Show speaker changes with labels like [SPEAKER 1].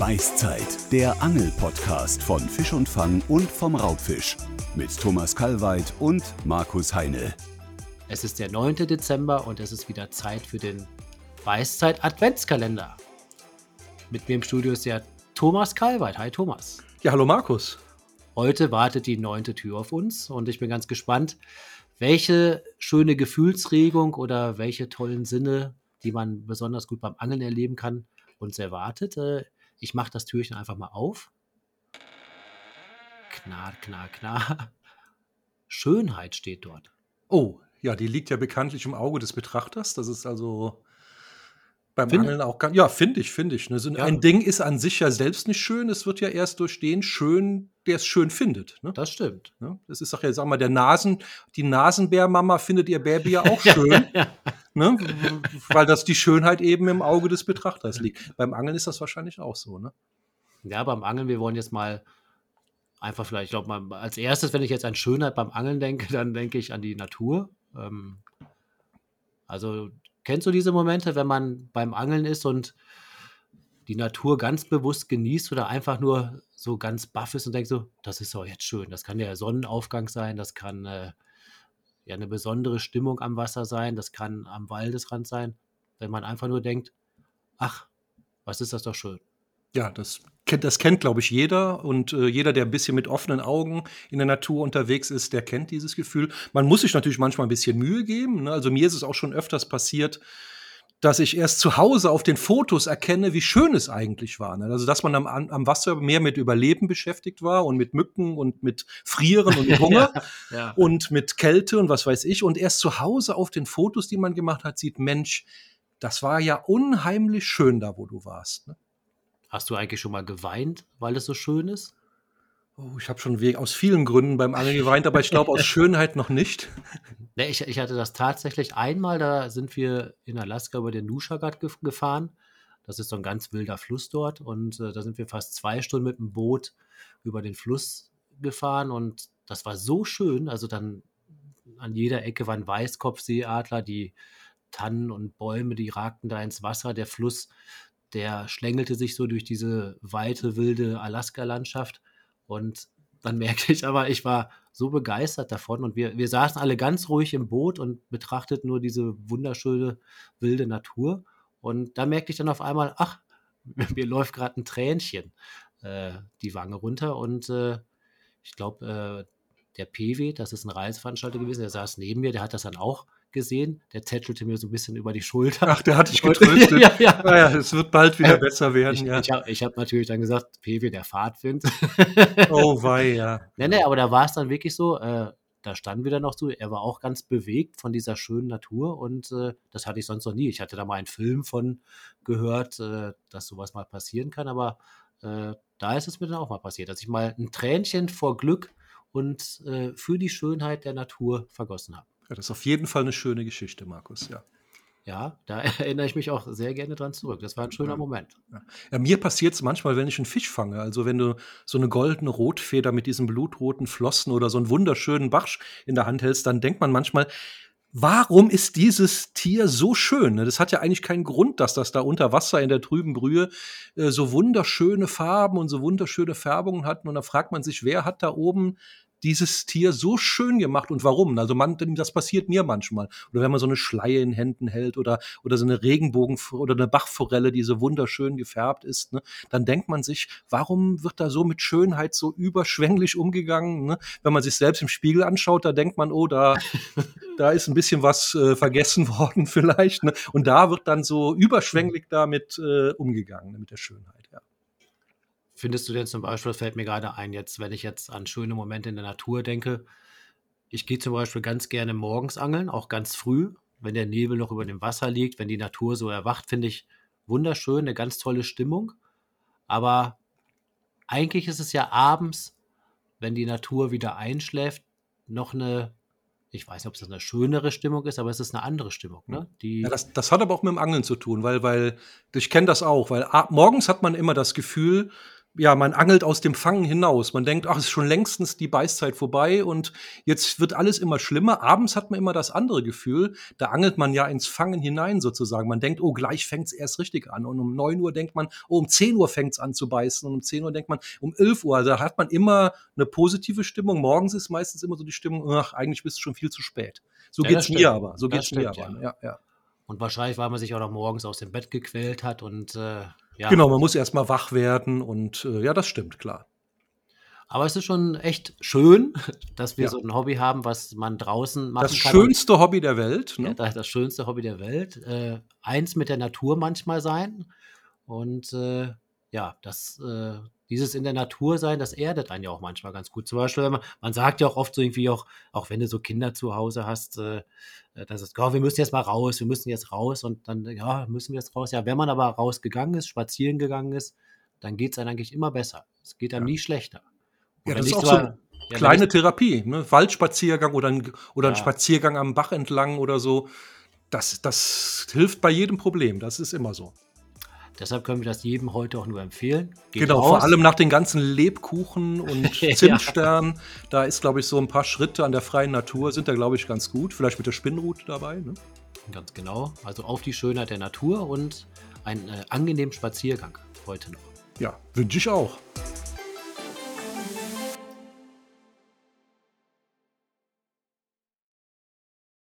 [SPEAKER 1] Beißzeit, der Angel-Podcast von Fisch und Fang und vom Raubfisch. Mit Thomas Kalweit und Markus Heine.
[SPEAKER 2] Es ist der 9. Dezember und es ist wieder Zeit für den Beißzeit Adventskalender. Mit mir im Studio ist der Thomas Kalweit. Hi Thomas.
[SPEAKER 3] Ja, hallo Markus.
[SPEAKER 2] Heute wartet die neunte Tür auf uns und ich bin ganz gespannt, welche schöne Gefühlsregung oder welche tollen Sinne, die man besonders gut beim Angeln erleben kann, uns erwartet. Ich mache das Türchen einfach mal auf. Knar, knar, knar. Schönheit steht dort.
[SPEAKER 3] Oh, ja, die liegt ja bekanntlich im Auge des Betrachters. Das ist also beim find Angeln auch ganz. Ja, finde ich, finde ich. Ne? So ja. Ein Ding ist an sich ja selbst nicht schön. Es wird ja erst durch den schön, der es schön findet. Ne?
[SPEAKER 2] Das stimmt.
[SPEAKER 3] Ne? Das ist doch ja, sag mal, der Nasen, die Nasenbärmama findet ihr Baby ja auch schön. ja, ne? Weil das die Schönheit eben im Auge des Betrachters liegt. Beim Angeln ist das wahrscheinlich auch so, ne?
[SPEAKER 2] Ja, beim Angeln, wir wollen jetzt mal einfach vielleicht, ich glaube mal, als erstes, wenn ich jetzt an Schönheit beim Angeln denke, dann denke ich an die Natur. Ähm, also Kennst du diese Momente, wenn man beim Angeln ist und die Natur ganz bewusst genießt oder einfach nur so ganz baff ist und denkt so, das ist doch jetzt schön. Das kann ja Sonnenaufgang sein, das kann äh, ja eine besondere Stimmung am Wasser sein, das kann am Waldesrand sein, wenn man einfach nur denkt, ach, was ist das doch schön.
[SPEAKER 3] Ja, das kennt, das kennt, glaube ich, jeder. Und äh, jeder, der ein bisschen mit offenen Augen in der Natur unterwegs ist, der kennt dieses Gefühl. Man muss sich natürlich manchmal ein bisschen Mühe geben. Ne? Also mir ist es auch schon öfters passiert, dass ich erst zu Hause auf den Fotos erkenne, wie schön es eigentlich war. Ne? Also, dass man am, am, Wasser mehr mit Überleben beschäftigt war und mit Mücken und mit Frieren und mit Hunger ja, ja. und mit Kälte und was weiß ich. Und erst zu Hause auf den Fotos, die man gemacht hat, sieht, Mensch, das war ja unheimlich schön da, wo du warst. Ne?
[SPEAKER 2] Hast du eigentlich schon mal geweint, weil es so schön ist?
[SPEAKER 3] Oh, ich habe schon aus vielen Gründen beim Angeln geweint, aber ich glaube aus Schönheit noch nicht.
[SPEAKER 2] Nee, ich, ich, hatte das tatsächlich einmal, da sind wir in Alaska über den Nushagat gefahren. Das ist so ein ganz wilder Fluss dort und äh, da sind wir fast zwei Stunden mit dem Boot über den Fluss gefahren und das war so schön. Also dann an jeder Ecke waren Weißkopfseeadler, die Tannen und Bäume, die ragten da ins Wasser. Der Fluss der schlängelte sich so durch diese weite, wilde Alaska-Landschaft. Und dann merkte ich aber, ich war so begeistert davon. Und wir, wir saßen alle ganz ruhig im Boot und betrachteten nur diese wunderschöne, wilde Natur. Und da merkte ich dann auf einmal, ach, mir läuft gerade ein Tränchen äh, die Wange runter. Und äh, ich glaube, äh, der PW, das ist ein Reiseveranstalter gewesen, der saß neben mir, der hat das dann auch gesehen. Der tätschelte mir so ein bisschen über die Schulter.
[SPEAKER 3] Ach, der hat dich getröstet. ja, ja. Naja, es wird bald wieder besser werden.
[SPEAKER 2] Ich,
[SPEAKER 3] ja.
[SPEAKER 2] ich habe hab natürlich dann gesagt, Pewe, der Fahrtwind.
[SPEAKER 3] oh, wei, ja.
[SPEAKER 2] Nee, nee, aber da war es dann wirklich so, äh, da standen wir dann noch so, er war auch ganz bewegt von dieser schönen Natur und äh, das hatte ich sonst noch nie. Ich hatte da mal einen Film von gehört, äh, dass sowas mal passieren kann, aber äh, da ist es mir dann auch mal passiert, dass ich mal ein Tränchen vor Glück und äh, für die Schönheit der Natur vergossen habe.
[SPEAKER 3] Ja, das ist auf jeden Fall eine schöne Geschichte, Markus, ja.
[SPEAKER 2] Ja, da erinnere ich mich auch sehr gerne dran zurück. Das war ein schöner ja. Moment.
[SPEAKER 3] Ja. mir passiert es manchmal, wenn ich einen Fisch fange. Also wenn du so eine goldene Rotfeder mit diesen blutroten Flossen oder so einen wunderschönen Bachsch in der Hand hältst, dann denkt man manchmal, warum ist dieses Tier so schön? Ne, das hat ja eigentlich keinen Grund, dass das da unter Wasser in der trüben Brühe äh, so wunderschöne Farben und so wunderschöne Färbungen hat. Und da fragt man sich, wer hat da oben dieses Tier so schön gemacht und warum? Also man, das passiert mir manchmal. Oder wenn man so eine Schleie in Händen hält oder, oder so eine Regenbogen oder eine Bachforelle, die so wunderschön gefärbt ist, ne, dann denkt man sich, warum wird da so mit Schönheit so überschwänglich umgegangen? Ne? Wenn man sich selbst im Spiegel anschaut, da denkt man, oh, da, da ist ein bisschen was äh, vergessen worden vielleicht. Ne? Und da wird dann so überschwänglich damit äh, umgegangen, ne, mit der Schönheit, ja.
[SPEAKER 2] Findest du denn zum Beispiel, das fällt mir gerade ein, jetzt, wenn ich jetzt an schöne Momente in der Natur denke, ich gehe zum Beispiel ganz gerne morgens angeln, auch ganz früh, wenn der Nebel noch über dem Wasser liegt, wenn die Natur so erwacht, finde ich wunderschön, eine ganz tolle Stimmung. Aber eigentlich ist es ja abends, wenn die Natur wieder einschläft, noch eine ich weiß nicht, ob es eine schönere Stimmung ist, aber es ist eine andere Stimmung. Ne?
[SPEAKER 3] Die ja, das, das, hat aber auch mit dem Angeln zu tun, weil, weil ich kenne das auch, weil morgens hat man immer das Gefühl, ja, man angelt aus dem Fangen hinaus. Man denkt, ach, es ist schon längstens die Beißzeit vorbei und jetzt wird alles immer schlimmer. Abends hat man immer das andere Gefühl, da angelt man ja ins Fangen hinein sozusagen. Man denkt, oh, gleich fängt's erst richtig an. Und um neun Uhr denkt man, oh, um zehn Uhr fängt's an zu beißen. Und um zehn Uhr denkt man, um elf Uhr. Also da hat man immer eine positive Stimmung. Morgens ist meistens immer so die Stimmung, ach, eigentlich bist du schon viel zu spät. So
[SPEAKER 2] Ja,
[SPEAKER 3] geht's
[SPEAKER 2] das
[SPEAKER 3] mir
[SPEAKER 2] stimmt.
[SPEAKER 3] aber. So
[SPEAKER 2] Das
[SPEAKER 3] geht's mir
[SPEAKER 2] stimmt,
[SPEAKER 3] aber. Ja, ja.
[SPEAKER 2] Und wahrscheinlich, weil man sich auch noch morgens aus dem Bett gequält hat und äh, ja.
[SPEAKER 3] Genau, man muss erst mal wach werden und äh, ja, das stimmt, klar.
[SPEAKER 2] Aber es ist schon echt schön, dass wir
[SPEAKER 3] Ja.
[SPEAKER 2] so ein Hobby haben, was man draußen machen
[SPEAKER 3] Das
[SPEAKER 2] kann.
[SPEAKER 3] schönste Hobby der Welt.
[SPEAKER 2] Ja,
[SPEAKER 3] Ne?
[SPEAKER 2] das, das schönste Hobby der Welt. Äh, eins mit der Natur manchmal sein. Und äh, ja, das, äh, dieses in der Natur sein, das erdet einen ja auch manchmal ganz gut. Zum Beispiel, man, man sagt ja auch oft so irgendwie auch, auch wenn du so Kinder zu Hause hast, äh, dass es, oh, wir müssen jetzt mal raus, wir müssen jetzt raus und dann, ja, müssen wir jetzt raus. Ja, wenn man aber rausgegangen ist, spazieren gegangen ist, dann geht es einem eigentlich immer besser. Es geht einem
[SPEAKER 3] Ja.
[SPEAKER 2] nie schlechter. Und
[SPEAKER 3] Ja, das ist auch
[SPEAKER 2] zwar-
[SPEAKER 3] so
[SPEAKER 2] ja, wenn
[SPEAKER 3] Kleine
[SPEAKER 2] ich-
[SPEAKER 3] Therapie, ne? Waldspaziergang oder ein, oder ein
[SPEAKER 2] Ja.
[SPEAKER 3] Spaziergang am Bach entlang oder so. Das, das hilft bei jedem Problem. Das ist immer so.
[SPEAKER 2] Deshalb können wir das jedem heute auch nur empfehlen. Geht
[SPEAKER 3] genau,
[SPEAKER 2] raus.
[SPEAKER 3] vor allem nach den ganzen Lebkuchen und
[SPEAKER 2] Ja.
[SPEAKER 3] Zimtsternen. Da ist, glaube ich, so ein paar Schritte an der freien Natur sind da, glaube ich, ganz gut. Vielleicht mit der Spinnrute dabei. Ne?
[SPEAKER 2] Ganz genau. Also auf die Schönheit der Natur und einen äh, angenehmen Spaziergang heute noch.
[SPEAKER 3] Ja, wünsche ich auch.